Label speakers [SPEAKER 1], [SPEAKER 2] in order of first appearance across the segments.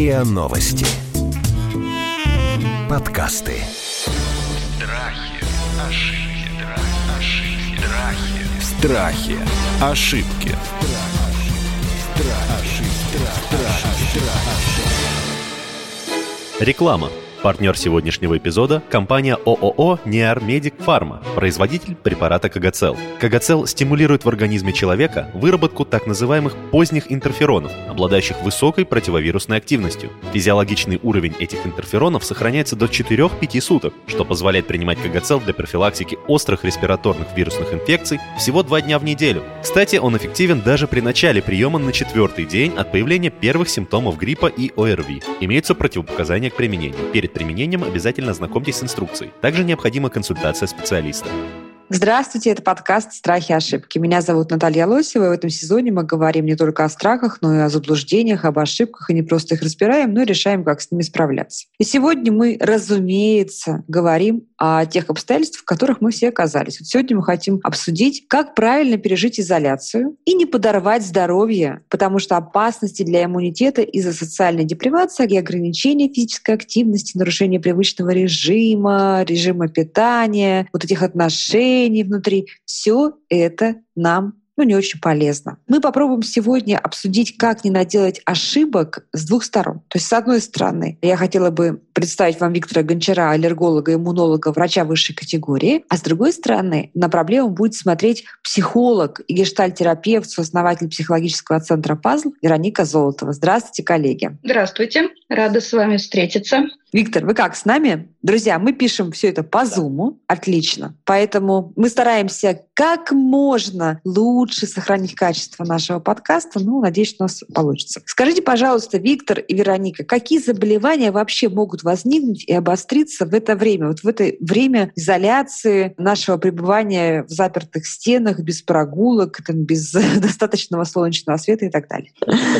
[SPEAKER 1] РИА Новости. Подкасты.
[SPEAKER 2] Страхи, ошибки, страхи,
[SPEAKER 1] Страхи. Ошибки.
[SPEAKER 3] Реклама. Партнер сегодняшнего эпизода – компания ООО «Неармедик Фарма», производитель препарата Кагацел. Кагацел стимулирует в организме человека выработку так называемых поздних интерферонов, обладающих высокой противовирусной активностью. Физиологичный уровень этих интерферонов сохраняется до 4-5 суток, что позволяет принимать Кагацел для профилактики острых респираторных вирусных инфекций всего 2 дня в неделю. Кстати, он эффективен даже при начале приема на четвертый день от появления первых симптомов гриппа и ОРВИ. Имеются противопоказания к применению. Перед применением обязательно ознакомьтесь с инструкцией. Также необходима консультация специалиста.
[SPEAKER 4] Здравствуйте, это подкаст «Страхи и ошибки». Меня зовут Наталья Лосева, и в этом сезоне мы говорим не только о страхах, но и о заблуждениях, об ошибках, и не просто их разбираем, но и решаем, как с ними справляться. И сегодня мы, разумеется, говорим о тех обстоятельствах, в которых мы все оказались. Вот сегодня мы хотим обсудить, как правильно пережить изоляцию и не подорвать здоровье, потому что опасности для иммунитета из-за социальной депривации и ограничения физической активности, нарушения привычного режима, режима питания, вот этих отношений, внутри. Все это нам ну, не очень полезно. Мы попробуем сегодня обсудить, как не наделать ошибок с двух сторон. То есть, с одной стороны, я хотела бы представить вам Виктора Гончара, аллерголога, иммунолога, врача высшей категории, а с другой стороны, на проблему будет смотреть психолог и гештальтерапевт, сооснователь психологического центра «Пазл» Вероника Золотова. Здравствуйте, коллеги.
[SPEAKER 5] Здравствуйте, рада с вами встретиться.
[SPEAKER 4] Виктор, вы как, с нами? Друзья, мы пишем все это по Зуму, отлично. Поэтому мы стараемся как можно лучше сохранить качество нашего подкаста. Ну, надеюсь, у нас получится. Скажите, пожалуйста, Виктор и Вероника, какие заболевания вообще могут возникнуть и обостриться в это время? Вот в это время изоляции нашего пребывания в запертых стенах, без прогулок, там, без достаточного солнечного света и так далее.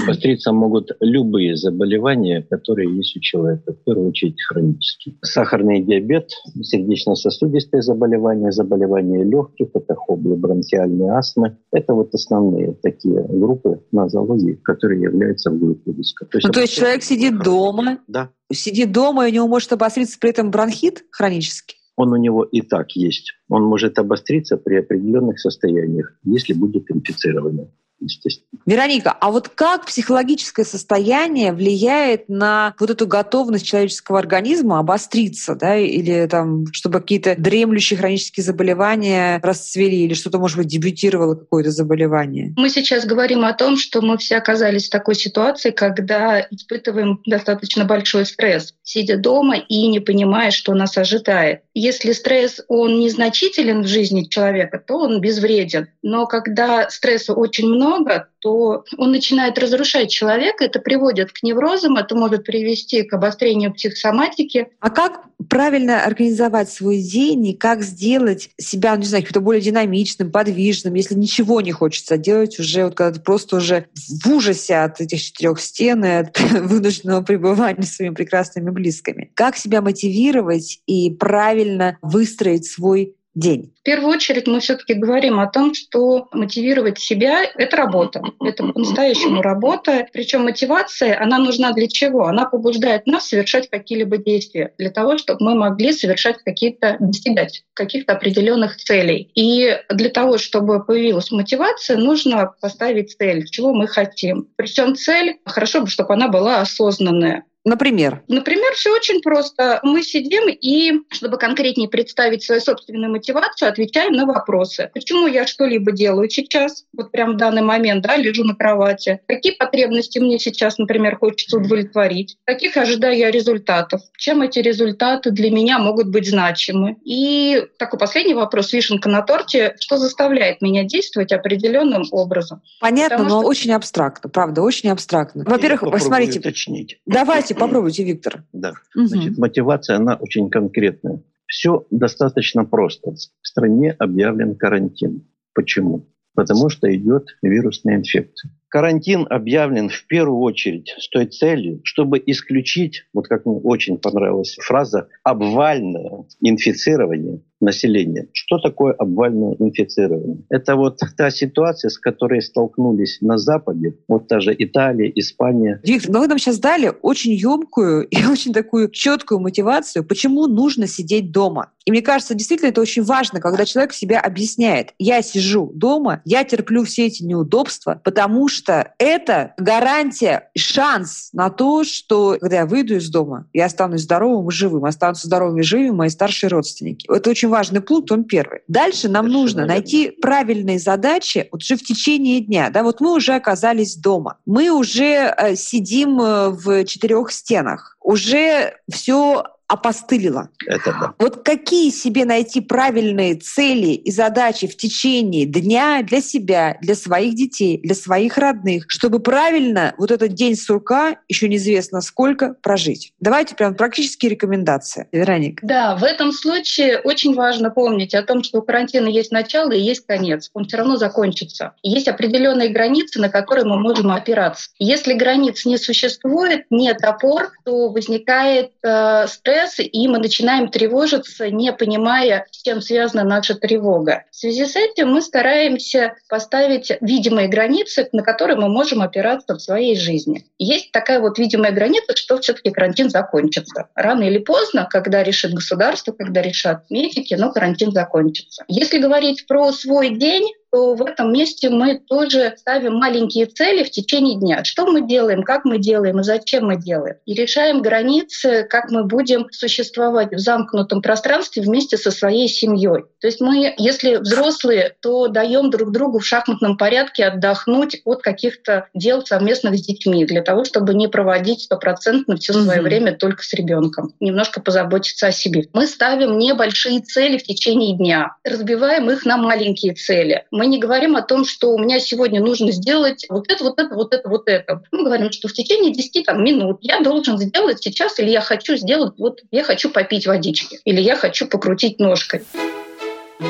[SPEAKER 6] Обостриться могут любые заболевания, которые есть у человека. В первую очередь хронические. Сахарный диабет, сердечно-сосудистые заболевания, заболевания легких, это хобли, бронхиальные астмы. Это вот основные такие группы нозологии, которые являются в группе риска.
[SPEAKER 4] То есть, ну, то есть человек сидит дома,
[SPEAKER 6] да.
[SPEAKER 4] сидит дома, и у него может обостриться при этом бронхит хронический?
[SPEAKER 6] он у него и так есть. Он может обостриться при определенных состояниях, если будет инфицировано естественно.
[SPEAKER 4] Вероника, а вот как психологическое состояние влияет на вот эту готовность человеческого организма обостриться, да, или там, чтобы какие-то дремлющие хронические заболевания расцвели, или что-то, может быть, дебютировало какое-то заболевание?
[SPEAKER 5] Мы сейчас говорим о том, что мы все оказались в такой ситуации, когда испытываем достаточно большой стресс, сидя дома и не понимая, что нас ожидает. Если стресс, он незначителен в жизни человека, то он безвреден. Но когда стресса очень много, много, то он начинает разрушать человека, это приводит к неврозам, это может привести к обострению психосоматики.
[SPEAKER 4] А как правильно организовать свой день и как сделать себя, ну, не знаю, каким-то более динамичным, подвижным, если ничего не хочется делать уже, вот когда ты просто уже в ужасе от этих четырех стен и от вынужденного пребывания с своими прекрасными близкими. Как себя мотивировать и правильно выстроить свой день?
[SPEAKER 5] В первую очередь мы все-таки говорим о том, что мотивировать себя — это работа. Это по-настоящему работа. Причем мотивация, она нужна для чего? Она побуждает нас совершать какие-либо действия для того, чтобы мы могли совершать какие-то, достигать каких-то определенных целей. И для того, чтобы появилась мотивация, нужно поставить цель, чего мы хотим. Причем цель, хорошо бы, чтобы она была осознанная.
[SPEAKER 4] Например?
[SPEAKER 5] Например, все очень просто. Мы сидим и, чтобы конкретнее представить свою собственную мотивацию, отвечаем на вопросы. Почему я что-либо делаю сейчас, вот прям в данный момент, да, лежу на кровати? Какие потребности мне сейчас, например, хочется удовлетворить? Каких ожидаю я результатов? Чем эти результаты для меня могут быть значимы? И такой последний вопрос, вишенка на торте, что заставляет меня действовать определенным образом?
[SPEAKER 4] Понятно, Потому но что... очень абстрактно, правда, очень абстрактно. Во-первых, смотрите,
[SPEAKER 6] уточнить.
[SPEAKER 4] давайте попробуйте, Виктор.
[SPEAKER 6] Да, угу. значит, мотивация, она очень конкретная. Все достаточно просто. В стране объявлен карантин. Почему? Потому что идет вирусная инфекция. Карантин объявлен в первую очередь с той целью, чтобы исключить, вот как мне очень понравилась фраза, обвальное инфицирование населения. Что такое обвальное инфицирование? Это вот та ситуация, с которой столкнулись на Западе, вот та же Италия, Испания.
[SPEAKER 4] Виктор, но вы нам сейчас дали очень емкую и очень такую четкую мотивацию, почему нужно сидеть дома. И мне кажется, действительно это очень важно, когда человек себя объясняет. Я сижу дома, я терплю все эти неудобства, потому что это гарантия, шанс на то, что когда я выйду из дома, я останусь здоровым и живым, останутся здоровыми и живыми мои старшие родственники. Это очень важный пункт, он первый. Дальше нам Совершенно нужно верно. найти правильные задачи вот уже в течение дня. Да, вот мы уже оказались дома, мы уже э, сидим э, в четырех стенах, уже все опостылило. Это да. Вот какие себе найти правильные цели и задачи в течение дня для себя, для своих детей, для своих родных, чтобы правильно вот этот день сурка, еще неизвестно сколько, прожить? Давайте прям практические рекомендации. Вероник.
[SPEAKER 5] Да, в этом случае очень важно помнить о том, что у карантина есть начало и есть конец. Он все равно закончится. Есть определенные границы, на которые мы можем опираться. Если границ не существует, нет опор, то возникает э, стресс, стресс, и мы начинаем тревожиться, не понимая, с чем связана наша тревога. В связи с этим мы стараемся поставить видимые границы, на которые мы можем опираться в своей жизни. Есть такая вот видимая граница, что все-таки карантин закончится. Рано или поздно, когда решит государство, когда решат медики, но карантин закончится. Если говорить про свой день, то в этом месте мы тоже ставим маленькие цели в течение дня. Что мы делаем, как мы делаем и зачем мы делаем. И решаем границы, как мы будем существовать в замкнутом пространстве вместе со своей семьей. То есть мы, если взрослые, то даем друг другу в шахматном порядке отдохнуть от каких-то дел совместных с детьми, для того, чтобы не проводить стопроцентно все свое mm-hmm. время только с ребенком. Немножко позаботиться о себе. Мы ставим небольшие цели в течение дня, разбиваем их на маленькие цели. Мы не говорим о том, что у меня сегодня нужно сделать вот это, вот это, вот это, вот это. Мы говорим, что в течение 10 там, минут я должен сделать сейчас, или я хочу сделать, вот я хочу попить водички, или я хочу покрутить ножкой.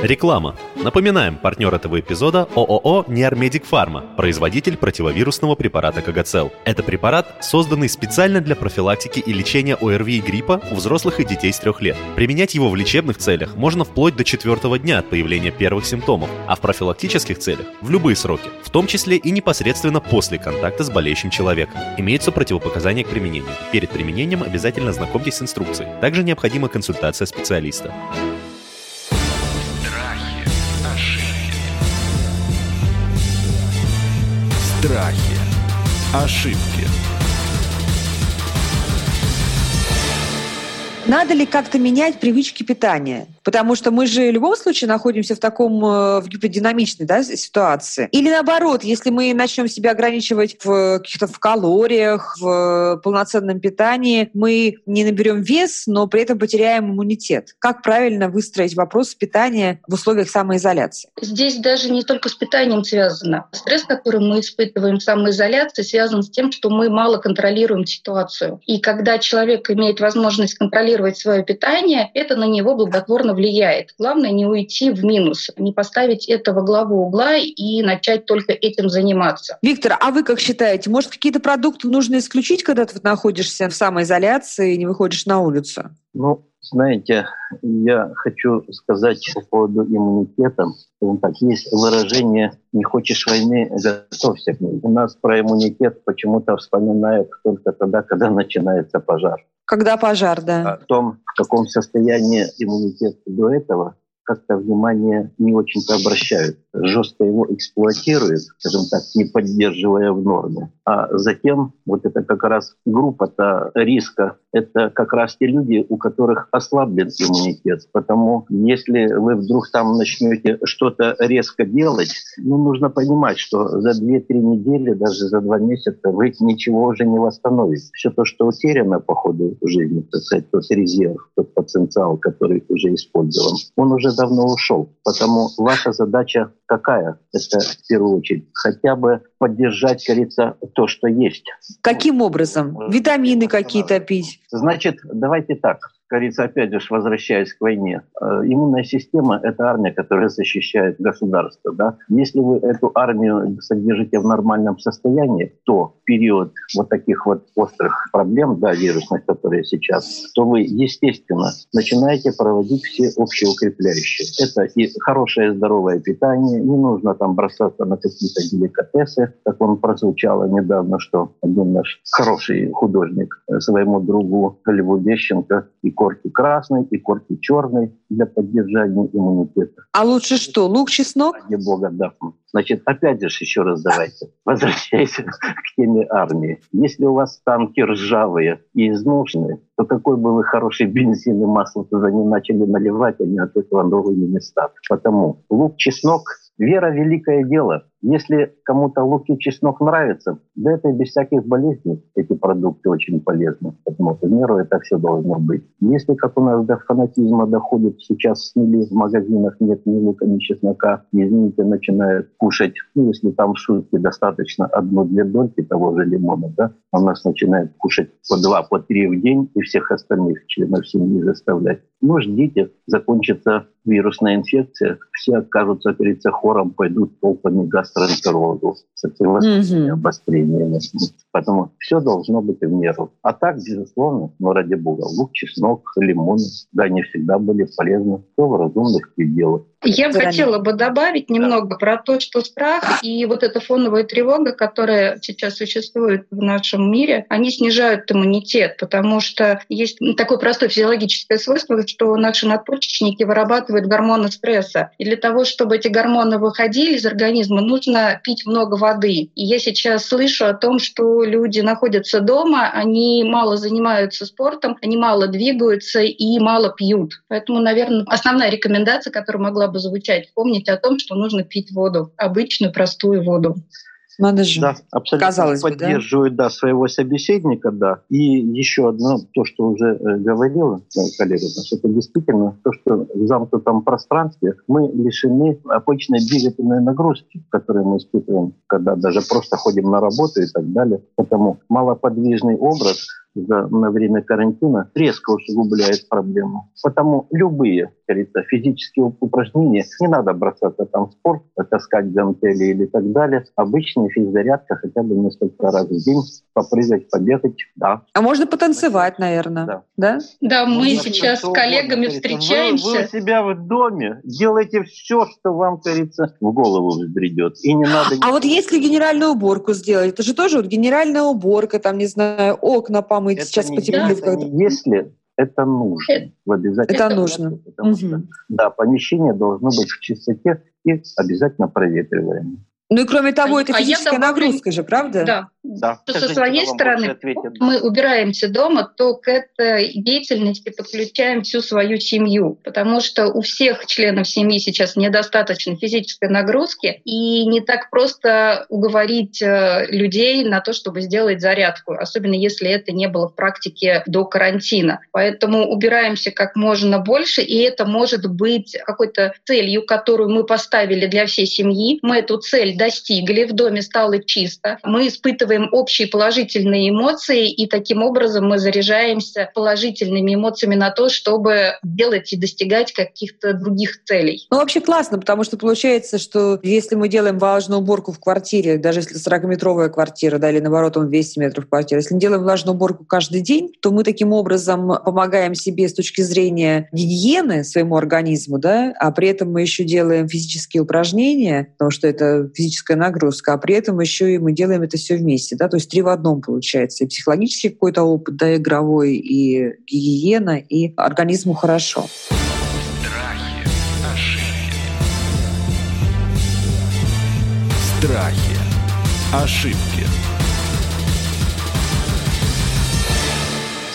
[SPEAKER 3] Реклама. Напоминаем, партнер этого эпизода ООО «Неармедик Фарма», производитель противовирусного препарата Кагацел. Это препарат, созданный специально для профилактики и лечения ОРВИ и гриппа у взрослых и детей с трех лет. Применять его в лечебных целях можно вплоть до четвертого дня от появления первых симптомов, а в профилактических целях – в любые сроки, в том числе и непосредственно после контакта с болеющим человеком. Имеются противопоказания к применению. Перед применением обязательно знакомьтесь с инструкцией. Также необходима консультация специалиста.
[SPEAKER 1] Страхи. Ошибки.
[SPEAKER 4] Надо ли как-то менять привычки питания? Потому что мы же в любом случае находимся в таком э, в гипердинамичной да, ситуации. Или наоборот, если мы начнем себя ограничивать в каких-то в калориях, в полноценном питании, мы не наберем вес, но при этом потеряем иммунитет. Как правильно выстроить вопрос питания в условиях самоизоляции?
[SPEAKER 5] Здесь даже не только с питанием связано. Стресс, который мы испытываем в самоизоляции, связан с тем, что мы мало контролируем ситуацию. И когда человек имеет возможность контролировать свое питание, это на него благотворно безусловно, влияет. Главное не уйти в минус, не поставить это во главу угла и начать только этим заниматься.
[SPEAKER 4] Виктор, а вы как считаете, может, какие-то продукты нужно исключить, когда ты находишься в самоизоляции и не выходишь на улицу?
[SPEAKER 6] Ну, знаете, я хочу сказать по поводу иммунитета. Так, есть выражение «не хочешь войны, готовься к ней». У нас про иммунитет почему-то вспоминают только тогда, когда начинается пожар.
[SPEAKER 4] Когда пожар, да.
[SPEAKER 6] О том, в каком состоянии иммунитет до этого, как-то внимание не очень-то обращают. Жестко его эксплуатируют, скажем так, не поддерживая в норме. А затем вот это как раз группа-то риска, это как раз те люди, у которых ослаблен иммунитет. Потому если вы вдруг там начнете что-то резко делать, ну, нужно понимать, что за 2-3 недели, даже за 2 месяца вы ничего уже не восстановите. Все то, что утеряно по ходу жизни, так сказать, тот резерв, тот потенциал, который уже использован, он уже давно ушел. Потому ваша задача какая? Это в первую очередь хотя бы поддержать, говорится, то, что есть.
[SPEAKER 4] Каким образом? Витамины какие-то пить?
[SPEAKER 6] Значит, давайте так. Говорится, опять же, возвращаясь к войне, э, иммунная система – это армия, которая защищает государство. Да? Если вы эту армию содержите в нормальном состоянии, то в период вот таких вот острых проблем, да, вирусных, которые сейчас, то вы, естественно, начинаете проводить все общеукрепляющие. Это и хорошее здоровое питание, не нужно там бросаться на какие-то деликатесы, как он прозвучало недавно, что один наш хороший художник своему другу Льву Вещенко и корки красной, и корки черной для поддержания иммунитета.
[SPEAKER 4] А лучше что, лук, чеснок?
[SPEAKER 6] Ради бога, да. Значит, опять же, еще раз давайте, возвращаясь к теме армии. Если у вас танки ржавые и изношенные, то какой бы вы хороший бензин и масло туда не начали наливать, они от этого новыми не станут. Потому лук, чеснок Вера – великое дело. Если кому-то лук и чеснок нравится, да это и без всяких болезней эти продукты очень полезны. Поэтому в меру это все должно быть. Если, как у нас до фанатизма доходит, сейчас снили в магазинах нет ни лука, ни чеснока, извините, начинают кушать, ну, если там в шутке достаточно одну-две дольки того же лимона, да, у нас начинают кушать по два, по три в день и всех остальных членов семьи заставлять. Ну, ждите, закончится вирусная инфекция, все окажутся перед хором, пойдут толпами гастроэнтерологу с этим обострением. Поэтому все должно быть в меру. А так, безусловно, ну, ради бога, лук, чеснок, лимон, да, не всегда были полезны. Все в разумных пределах.
[SPEAKER 5] Я бы хотела бы добавить немного про то, что страх и вот эта фоновая тревога, которая сейчас существует в нашем мире, они снижают иммунитет, потому что есть такое простое физиологическое свойство, что наши надпочечники вырабатывают гормоны стресса. И для того, чтобы эти гормоны выходили из организма, нужно пить много воды. И я сейчас слышу о том, что люди находятся дома, они мало занимаются спортом, они мало двигаются и мало пьют. Поэтому, наверное, основная рекомендация, которую могла бы звучать. Помните о том, что нужно пить воду, обычную простую воду.
[SPEAKER 4] Надо же.
[SPEAKER 6] Да, абсолютно Казалось поддерживаю бы, да? да, своего собеседника, да. И еще одно, то, что уже э, говорила э, коллега, что это действительно то, что в замкнутом пространстве мы лишены обычной двигательной нагрузки, которую мы испытываем, когда даже просто ходим на работу и так далее. Поэтому малоподвижный образ за, на время карантина резко усугубляет проблему. Потому любые говорится, физические упражнения, не надо бросаться там в спорт, таскать гантели или так далее. Обычная физзарядка хотя бы несколько раз в день, попрыгать, побегать, да.
[SPEAKER 4] А можно потанцевать, наверное, да? Да,
[SPEAKER 5] да мы можно сейчас с коллегами угодно, встречаемся.
[SPEAKER 6] Вы, вы у себя в доме делайте все, что вам, кажется, в голову взбредет. И не надо...
[SPEAKER 4] А вот если генеральную уборку сделать, это же тоже вот генеральная уборка, там, не знаю, окна помыть это сейчас потеплее.
[SPEAKER 6] Если это нужно. Это, в обязательно.
[SPEAKER 4] Это нужно.
[SPEAKER 6] Потому угу. что, да, помещение должно быть в чистоте и обязательно проветриваемое.
[SPEAKER 4] Ну и кроме того, а это физическая добавлю... нагрузка же, правда?
[SPEAKER 5] Да. Да. Что со своей стороны мы убираемся дома, то к этой деятельности подключаем всю свою семью, потому что у всех членов семьи сейчас недостаточно физической нагрузки, и не так просто уговорить э, людей на то, чтобы сделать зарядку, особенно если это не было в практике до карантина. Поэтому убираемся как можно больше, и это может быть какой-то целью, которую мы поставили для всей семьи. Мы эту цель достигли, в доме стало чисто, мы испытываем общие положительные эмоции, и таким образом мы заряжаемся положительными эмоциями на то, чтобы делать и достигать каких-то других целей.
[SPEAKER 4] Ну, вообще классно, потому что получается, что если мы делаем влажную уборку в квартире, даже если 40-метровая квартира, да, или наоборот, он 200 метров квартира, если мы делаем влажную уборку каждый день, то мы таким образом помогаем себе с точки зрения гигиены своему организму, да, а при этом мы еще делаем физические упражнения, потому что это физическая нагрузка, а при этом еще и мы делаем это все вместе, да, то есть три в одном получается. И психологический какой-то опыт, да, игровой, и гигиена, и организму хорошо.
[SPEAKER 1] Страхи, ошибки. Страхи, ошибки.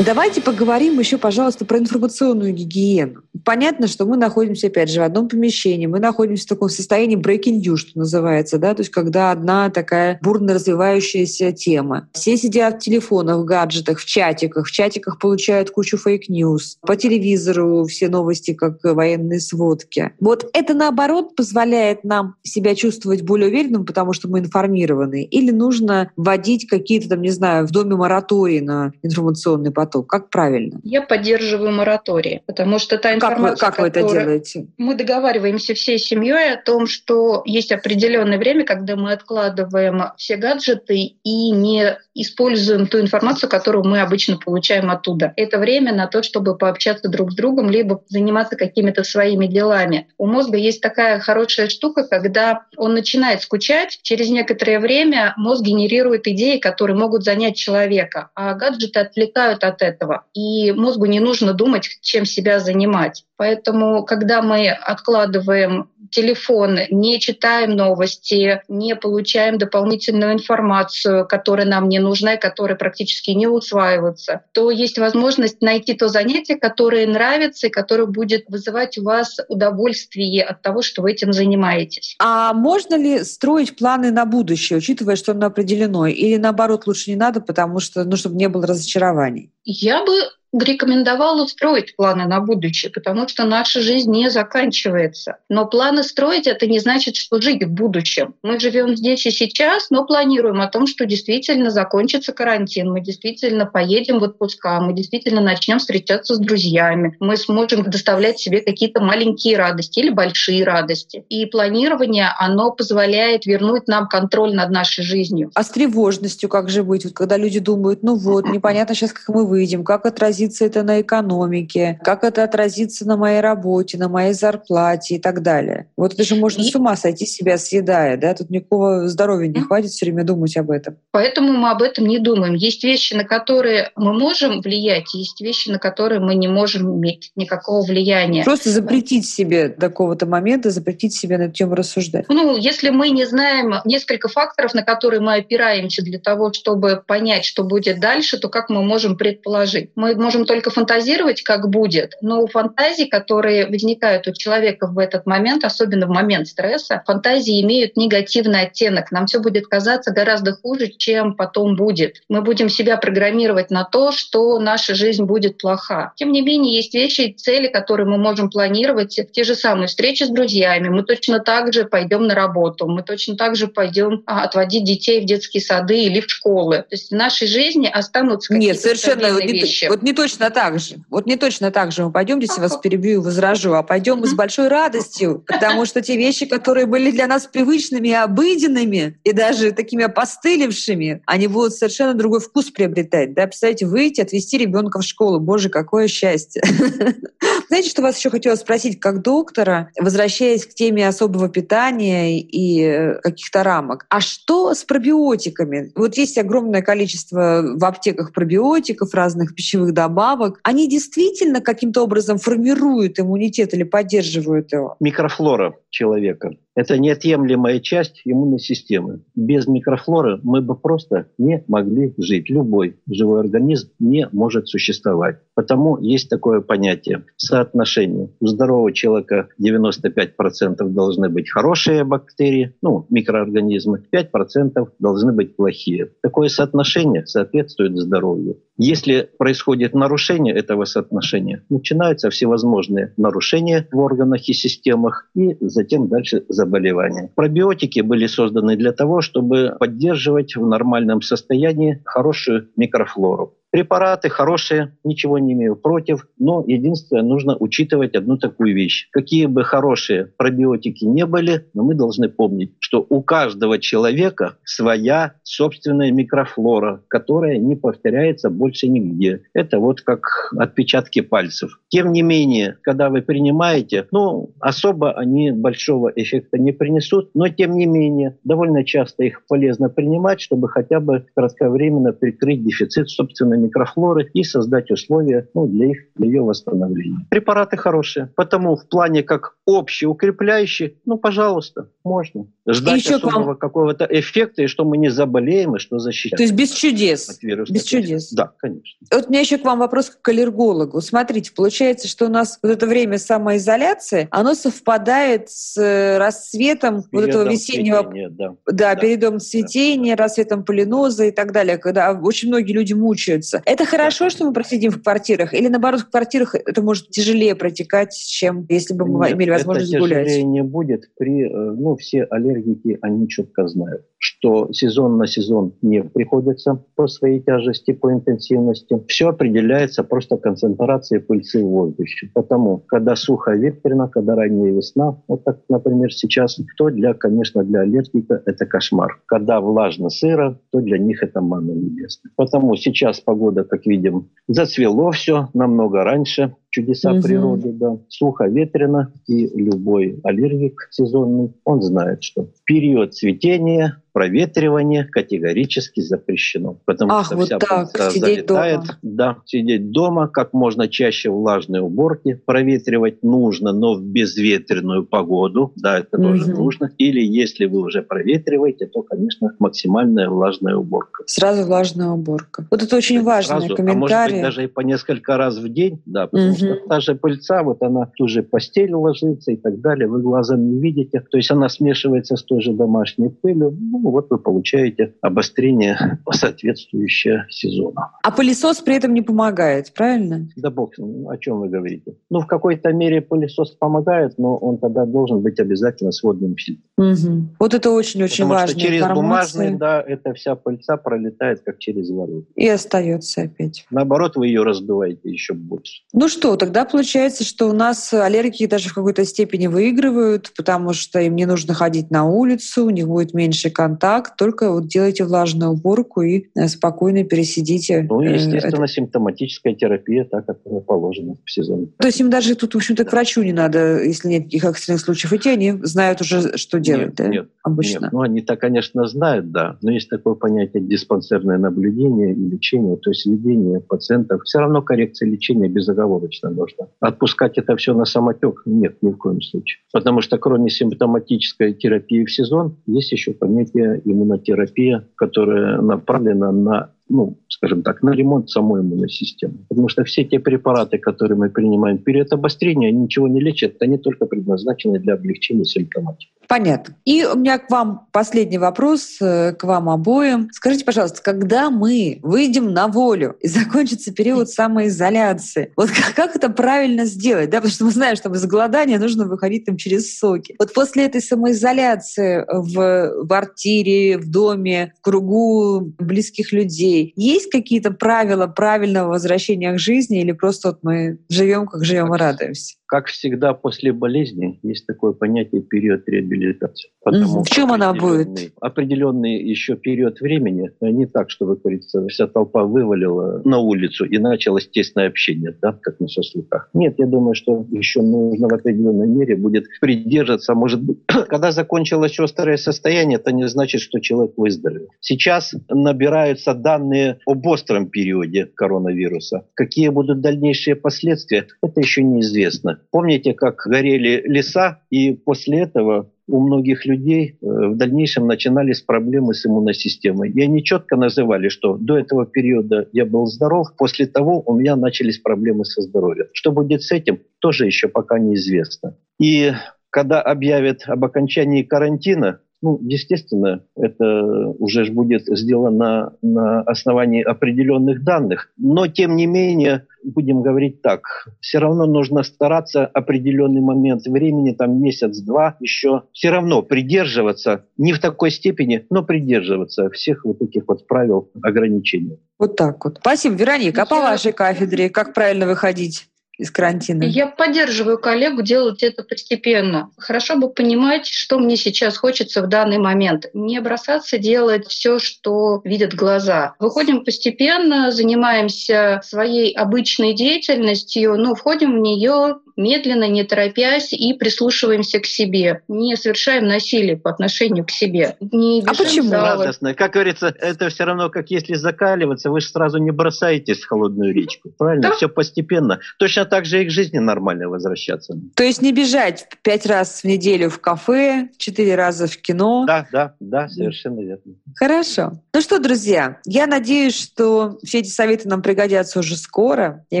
[SPEAKER 4] Давайте поговорим еще, пожалуйста, про информационную гигиену. Понятно, что мы находимся, опять же, в одном помещении, мы находимся в таком состоянии breaking news, что называется, да, то есть когда одна такая бурно развивающаяся тема. Все сидят в телефонах, в гаджетах, в чатиках, в чатиках получают кучу fake news, по телевизору все новости, как военные сводки. Вот это, наоборот, позволяет нам себя чувствовать более уверенным, потому что мы информированы, или нужно вводить какие-то, там, не знаю, в доме моратории на информационный поток, мерзлоту? Как правильно?
[SPEAKER 5] Я поддерживаю мораторий, потому что та информация,
[SPEAKER 4] как вы, как вы это делаете?
[SPEAKER 5] Мы договариваемся всей семьей о том, что есть определенное время, когда мы откладываем все гаджеты и не используем ту информацию, которую мы обычно получаем оттуда. Это время на то, чтобы пообщаться друг с другом, либо заниматься какими-то своими делами. У мозга есть такая хорошая штука, когда он начинает скучать, через некоторое время мозг генерирует идеи, которые могут занять человека, а гаджеты отвлекают от этого. И мозгу не нужно думать, чем себя занимать. Поэтому, когда мы откладываем телефон, не читаем новости, не получаем дополнительную информацию, которая нам не нужна и которая практически не усваивается, то есть возможность найти то занятие, которое нравится и которое будет вызывать у вас удовольствие от того, что вы этим занимаетесь.
[SPEAKER 4] А можно ли строить планы на будущее, учитывая, что оно определено? Или наоборот лучше не надо, потому что, ну, чтобы не было разочарований?
[SPEAKER 5] Я бы рекомендовала строить планы на будущее, потому что наша жизнь не заканчивается. Но планы строить это не значит, что жить в будущем. Мы живем здесь и сейчас, но планируем о том, что действительно закончится карантин, мы действительно поедем в отпуска, мы действительно начнем встречаться с друзьями, мы сможем доставлять себе какие-то маленькие радости или большие радости. И планирование, оно позволяет вернуть нам контроль над нашей жизнью.
[SPEAKER 4] А с тревожностью как же быть? Вот когда люди думают, ну вот, непонятно сейчас, как мы выйдем, как отразить отразится это на экономике, как это отразится на моей работе, на моей зарплате и так далее. Вот это же можно и... с ума сойти себя съедая, да? Тут никакого здоровья не хватит все время думать об этом.
[SPEAKER 5] Поэтому мы об этом не думаем. Есть вещи, на которые мы можем влиять, есть вещи, на которые мы не можем иметь никакого влияния.
[SPEAKER 4] Просто запретить себе до какого-то момента, запретить себе на эту тему рассуждать.
[SPEAKER 5] Ну, если мы не знаем несколько факторов, на которые мы опираемся для того, чтобы понять, что будет дальше, то как мы можем предположить? Мы можем только фантазировать, как будет, но у фантазий, которые возникают у человека в этот момент, особенно в момент стресса, фантазии имеют негативный оттенок. Нам все будет казаться гораздо хуже, чем потом будет. Мы будем себя программировать на то, что наша жизнь будет плоха. Тем не менее, есть вещи и цели, которые мы можем планировать. Те же самые встречи с друзьями. Мы точно так же пойдем на работу. Мы точно так же пойдем а, отводить детей в детские сады или в школы. То есть в нашей жизни останутся какие-то
[SPEAKER 4] Нет, совершенно вот вещи. Не, вот не точно так же. Вот не точно так же мы пойдем, здесь вас перебью и возражу, а пойдем мы с большой радостью, потому что те вещи, которые были для нас привычными и обыденными, и даже такими опостылевшими, они будут совершенно другой вкус приобретать. Да? Представляете, выйти, отвезти ребенка в школу. Боже, какое счастье. Знаете, что вас еще хотела спросить, как доктора, возвращаясь к теме особого питания и э, каких-то рамок, а что с пробиотиками? Вот есть огромное количество в аптеках пробиотиков, разных пищевых добавок, добавок, они действительно каким-то образом формируют иммунитет или поддерживают его?
[SPEAKER 6] Микрофлора человека – это неотъемлемая часть иммунной системы. Без микрофлоры мы бы просто не могли жить. Любой живой организм не может существовать. Потому есть такое понятие – соотношение. У здорового человека 95% должны быть хорошие бактерии, ну, микроорганизмы, 5% должны быть плохие. Такое соотношение соответствует здоровью. Если происходит нарушение этого соотношения, начинаются всевозможные нарушения в органах и системах, и затем дальше заболевания. Пробиотики были созданы для того, чтобы поддерживать в нормальном состоянии хорошую микрофлору. Препараты хорошие, ничего не имею против, но единственное, нужно учитывать одну такую вещь. Какие бы хорошие пробиотики не были, но мы должны помнить, что у каждого человека своя собственная микрофлора, которая не повторяется больше нигде. Это вот как отпечатки пальцев. Тем не менее, когда вы принимаете, ну, особо они большого эффекта не принесут, но тем не менее, довольно часто их полезно принимать, чтобы хотя бы кратковременно прикрыть дефицит собственной микрофлоры и создать условия ну, для, их, для ее восстановления. Препараты хорошие, потому в плане как общеукрепляющие, ну, пожалуйста, можно. Ждать и особого вам... какого-то эффекта, и что мы не заболеем, и что защитим.
[SPEAKER 4] То есть без чудес? От вируса. Без чудес?
[SPEAKER 6] Да, конечно.
[SPEAKER 4] Вот у меня еще к вам вопрос к аллергологу. Смотрите, получается, что у нас вот это время самоизоляции, оно совпадает с э, рассветом периодом вот этого весеннего... Цветения, да. Да, да, периодом цветения, да. рассветом полиноза и так далее, когда очень многие люди мучаются. Это хорошо, что мы просидим в квартирах? Или наоборот, в квартирах это может тяжелее протекать, чем если бы мы Нет, имели возможность
[SPEAKER 6] это
[SPEAKER 4] гулять?
[SPEAKER 6] не будет. При, э, ну, все аллергики, они четко знают. Что сезон на сезон не приходится по своей тяжести, по интенсивности. Все определяется просто концентрацией пыльцы в воздухе. Потому, когда сухо ветрено, когда ранняя весна, вот так, например, сейчас, то для, конечно, для аллергика это кошмар. Когда влажно сыро, то для них это манна небесная. Потому сейчас погода, как видим, зацвело все намного раньше, чудеса угу. природы, да. Сухо, ветрено, и любой аллергик сезонный, он знает, что в период цветения проветривание категорически запрещено. Потому
[SPEAKER 4] Ах,
[SPEAKER 6] что
[SPEAKER 4] вот
[SPEAKER 6] вся
[SPEAKER 4] так,
[SPEAKER 6] пыльца
[SPEAKER 4] сидеть
[SPEAKER 6] залетает.
[SPEAKER 4] дома.
[SPEAKER 6] Да, сидеть дома, как можно чаще влажные уборки. Проветривать нужно, но в безветренную погоду. Да, это
[SPEAKER 4] Мгм.
[SPEAKER 6] тоже нужно. Или если вы уже проветриваете, то, конечно, максимальная влажная уборка.
[SPEAKER 4] Сразу влажная уборка. Вот это очень важный комментарий.
[SPEAKER 6] А может быть, даже и по несколько раз в день, да, потому
[SPEAKER 4] Мгм.
[SPEAKER 6] что та же пыльца, вот она в ту же постель ложится и так далее, вы глазом не видите, то есть она смешивается с той же домашней пылью, ну вот вы получаете обострение, соответствующее сезону.
[SPEAKER 4] А пылесос при этом не помогает, правильно?
[SPEAKER 6] Да бог, о чем вы говорите? Ну, в какой-то мере пылесос помогает, но он тогда должен быть обязательно с водным фильтром.
[SPEAKER 4] Мгм. Вот это очень-очень
[SPEAKER 6] Потому
[SPEAKER 4] важная
[SPEAKER 6] что через
[SPEAKER 4] информация.
[SPEAKER 6] бумажный, да, эта вся пыльца пролетает как через воду.
[SPEAKER 4] И остается опять.
[SPEAKER 6] Наоборот, вы ее раздуваете еще больше.
[SPEAKER 4] Ну что, тогда получается, что у нас аллергики даже в какой-то степени выигрывают, потому что им не нужно ходить на улицу, у них будет меньше контакт, только вот делайте влажную уборку и э, спокойно пересидите.
[SPEAKER 6] Ну,
[SPEAKER 4] э,
[SPEAKER 6] естественно, симптоматическая терапия, та, которая положена в сезон.
[SPEAKER 4] То есть им даже тут, в общем-то, к врачу не надо, если нет никаких экстренных случаев идти, они знают уже, что делать,
[SPEAKER 6] нет,
[SPEAKER 4] да?
[SPEAKER 6] нет,
[SPEAKER 4] Обычно.
[SPEAKER 6] нет. Ну, они-то, конечно, знают, да, но есть такое понятие диспансерное наблюдение и лечение, то есть ведение пациентов. Все равно коррекция лечения безоговорочно нужна. Отпускать это все на самотек нет ни в коем случае. Потому что кроме симптоматической терапии в сезон, есть еще понятие иммунотерапия, которая направлена на ну, скажем так, на ремонт самой иммунной системы. Потому что все те препараты, которые мы принимаем в период обострения, они ничего не лечат, они только предназначены для облегчения симптоматики.
[SPEAKER 4] Понятно. И у меня к вам последний вопрос, э, к вам обоим. Скажите, пожалуйста, когда мы выйдем на волю и закончится период самоизоляции, вот как это правильно сделать? Да? Потому что мы знаем, что из голодания нужно выходить там через соки. Вот после этой самоизоляции в квартире, в доме, в кругу близких людей, есть какие-то правила правильного возвращения к жизни или просто вот мы живем, как живем и радуемся?
[SPEAKER 6] Как всегда после болезни есть такое понятие период реабилитации.
[SPEAKER 4] Мгм. В чем она будет?
[SPEAKER 6] определенный- еще период времени, не так, что, как говорится, вся толпа вывалила на улицу и началось тесное общение, да, как на шашлыках. Нет, я думаю, что еще нужно в определенной мере будет придерживаться, может быть, когда закончилось острое состояние, это не значит, что человек выздоровел. Сейчас набираются данные об остром периоде коронавируса. Какие будут дальнейшие последствия, это еще неизвестно. Помните, как горели леса, и после этого у многих людей э, в дальнейшем начинались проблемы с иммунной системой. И они четко называли, что до этого периода я был здоров, после того у меня начались проблемы со здоровьем. Что будет с этим, тоже еще пока неизвестно. И когда объявят об окончании карантина, ну, естественно, это уже ж будет сделано на основании определенных данных. Но, тем не менее, будем говорить так, все равно нужно стараться определенный момент времени, там месяц-два еще, все равно придерживаться, не в такой степени, но придерживаться всех вот этих вот правил ограничений.
[SPEAKER 4] Вот так вот. Спасибо, Вероника. А по вашей кафедре как правильно выходить из карантина?
[SPEAKER 5] Я поддерживаю коллегу делать это постепенно. Хорошо бы понимать, что мне сейчас хочется в данный момент. Не бросаться делать все, что видят глаза. Выходим постепенно, занимаемся своей обычной деятельностью, но входим в нее медленно, не торопясь и прислушиваемся к себе. Не совершаем насилие по отношению к себе. Не
[SPEAKER 4] А почему?
[SPEAKER 5] залы.
[SPEAKER 6] Радостно. Как говорится, это все равно, как если закаливаться, вы же сразу не бросаетесь в холодную речку. Правильно?
[SPEAKER 5] Да.
[SPEAKER 6] Все постепенно. Точно так же и к жизни нормально возвращаться.
[SPEAKER 4] То есть не бежать пять раз в неделю в кафе, четыре раза в кино.
[SPEAKER 6] Да, да, да, совершенно верно.
[SPEAKER 4] Хорошо. Ну что, друзья, я надеюсь, что все эти советы нам пригодятся уже скоро. Я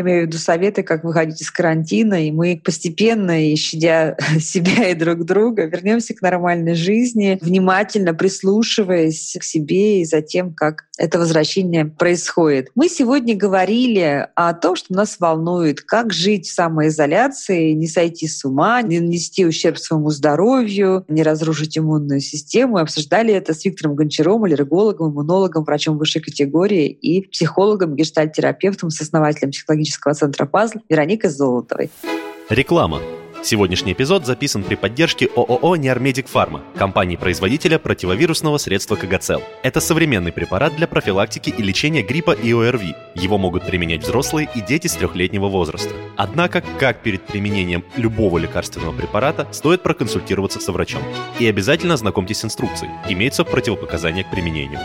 [SPEAKER 4] имею в виду советы, как выходить из карантина, и мы постепенно, и щадя себя и друг друга, вернемся к нормальной жизни, внимательно прислушиваясь к себе и за тем, как это возвращение происходит. Мы сегодня говорили о том, что нас волнует, как жить в самоизоляции, не сойти с ума, не нанести ущерб своему здоровью, не разрушить иммунную систему. И обсуждали это с Виктором Гончаром, аллергологом, иммунологом, врачом высшей категории и психологом, гештальтерапевтом, с основателем психологического центра «Пазл» Вероникой Золотовой.
[SPEAKER 3] Реклама. Сегодняшний эпизод записан при поддержке ООО «Неармедик Фарма», компании-производителя противовирусного средства Кагацел. Это современный препарат для профилактики и лечения гриппа и ОРВИ. Его могут применять взрослые и дети с трехлетнего возраста. Однако, как перед применением любого лекарственного препарата, стоит проконсультироваться со врачом. И обязательно ознакомьтесь с инструкцией. Имеются противопоказания к применению.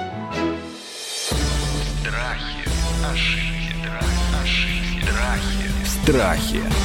[SPEAKER 2] Страхи, ошибки, ошибки, страхи.
[SPEAKER 1] Страхи.